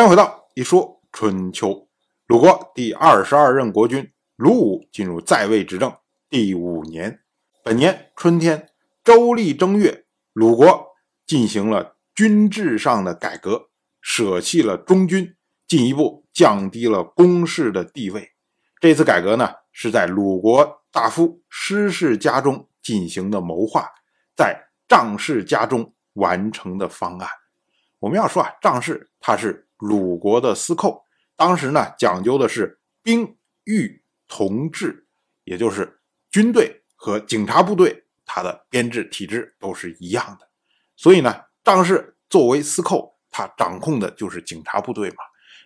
欢迎回到一说春秋。鲁国第二十二任国君鲁武进入在位执政第五年，本年春天，周历正月，鲁国进行了军制上的改革，舍弃了中军，进一步降低了公室的地位。这次改革呢，是在鲁国大夫施氏家中进行的谋划，在张氏家中完成的方案。我们要说啊，张氏他是。鲁国的司寇，当时呢讲究的是兵狱同治，也就是军队和警察部队，它的编制体制都是一样的。所以呢，张氏作为司寇，他掌控的就是警察部队嘛。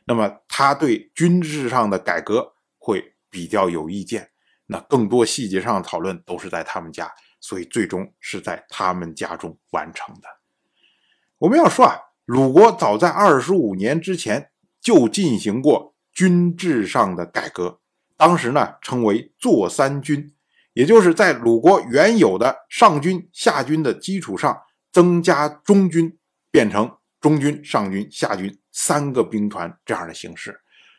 那么他对军制上的改革会比较有意见，那更多细节上的讨论都是在他们家，所以最终是在他们家中完成的。我们要说啊。鲁国早在二十五年之前就进行过军制上的改革，当时呢称为“坐三军”，也就是在鲁国原有的上军、下军的基础上增加中军，变成中军、上军、下军三个兵团这样的形式。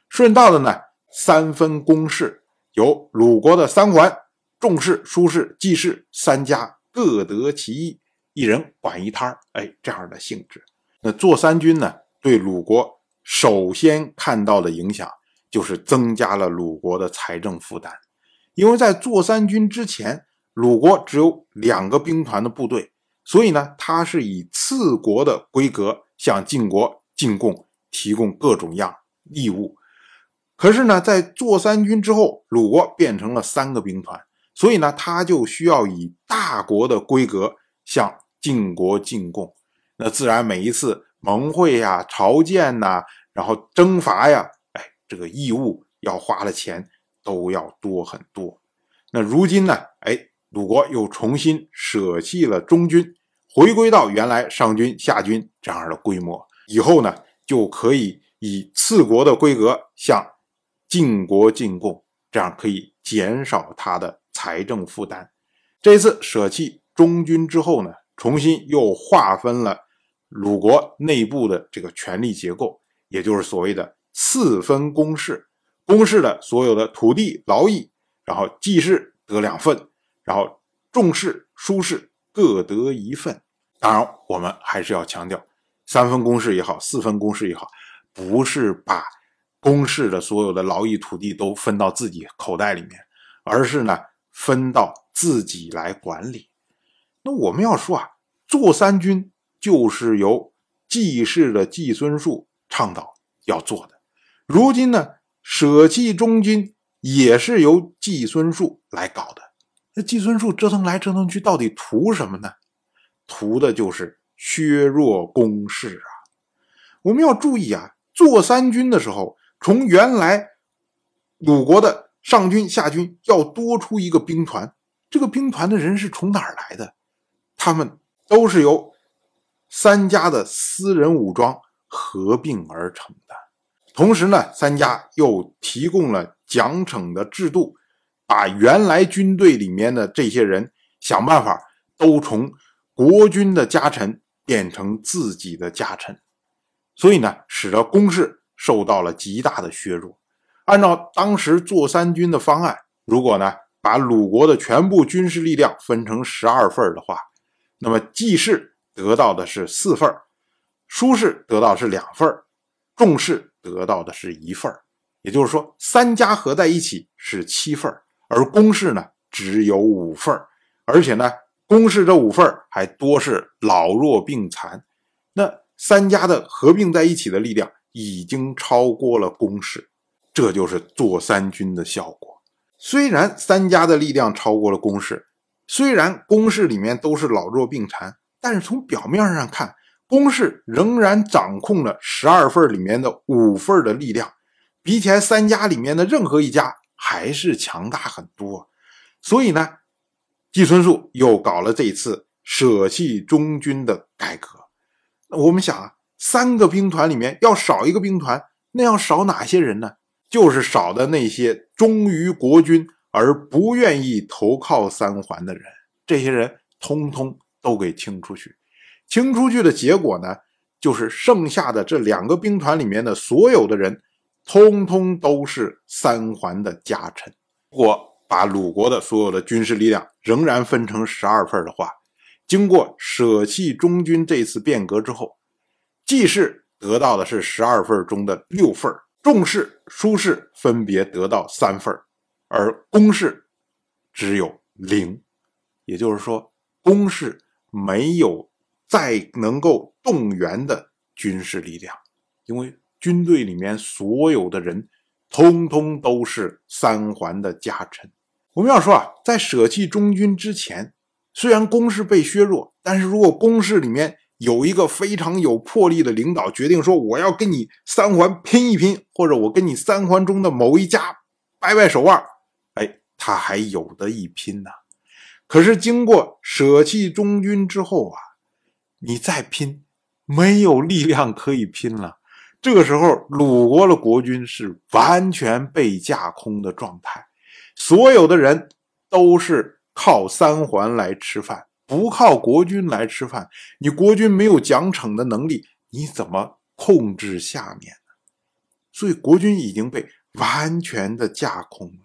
顺道的呢，三分公事，由鲁国的三环、仲氏、叔氏、季氏三家各得其一，一人管一摊儿，哎，这样的性质。那坐三军呢？对鲁国首先看到的影响就是增加了鲁国的财政负担，因为在坐三军之前，鲁国只有两个兵团的部队，所以呢，它是以次国的规格向晋国进贡，提供各种样义务。可是呢，在坐三军之后，鲁国变成了三个兵团，所以呢，他就需要以大国的规格向晋国进贡。那自然每一次盟会呀、朝见呐，然后征伐呀，哎，这个义务要花的钱都要多很多。那如今呢，哎，鲁国又重新舍弃了中军，回归到原来上军、下军这样的规模，以后呢就可以以次国的规格向晋国进贡，这样可以减少他的财政负担。这次舍弃中军之后呢，重新又划分了。鲁国内部的这个权力结构，也就是所谓的四分公室，公室的所有的土地、劳役，然后季氏得两份，然后仲氏、叔氏各得一份。当然，我们还是要强调，三分公室也好，四分公室也好，不是把公室的所有的劳役、土地都分到自己口袋里面，而是呢分到自己来管理。那我们要说啊，做三军。就是由季氏的季孙树倡导要做的。如今呢，舍弃中军也是由季孙树来搞的。那季孙树折腾来折腾去，到底图什么呢？图的就是削弱攻势啊！我们要注意啊，做三军的时候，从原来鲁国的上军下军要多出一个兵团，这个兵团的人是从哪儿来的？他们都是由。三家的私人武装合并而成的，同时呢，三家又提供了奖惩的制度，把原来军队里面的这些人想办法都从国君的家臣变成自己的家臣，所以呢，使得攻势受到了极大的削弱。按照当时做三军的方案，如果呢把鲁国的全部军事力量分成十二份的话，那么季氏。得到的是四份，舒适得到是两份儿，仲氏得到的是一份，也就是说三家合在一起是七份，而公氏呢只有五份，而且呢公氏这五份还多是老弱病残，那三家的合并在一起的力量已经超过了公氏，这就是做三军的效果。虽然三家的力量超过了公氏，虽然公氏里面都是老弱病残。但是从表面上看，公氏仍然掌控了十二份里面的五份的力量，比起来三家里面的任何一家还是强大很多。所以呢，季春树又搞了这次舍弃中军的改革。我们想啊，三个兵团里面要少一个兵团，那要少哪些人呢？就是少的那些忠于国君而不愿意投靠三环的人，这些人通通。都给清出去，清出去的结果呢，就是剩下的这两个兵团里面的所有的人，通通都是三桓的家臣。如果把鲁国的所有的军事力量仍然分成十二份的话，经过舍弃中军这次变革之后，季氏得到的是十二份中的六份，仲氏、舒氏分别得到三份，而公氏只有零。也就是说，公氏没有再能够动员的军事力量，因为军队里面所有的人，通通都是三桓的家臣。我们要说啊，在舍弃中军之前，虽然攻势被削弱，但是如果攻势里面有一个非常有魄力的领导，决定说我要跟你三桓拼一拼，或者我跟你三桓中的某一家掰掰手腕，哎，他还有的一拼呢。可是经过舍弃中军之后啊，你再拼，没有力量可以拼了。这个时候，鲁国的国君是完全被架空的状态，所有的人都是靠三环来吃饭，不靠国君来吃饭。你国君没有奖惩的能力，你怎么控制下面呢？所以国君已经被完全的架空了。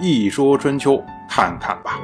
一说春秋，看看吧。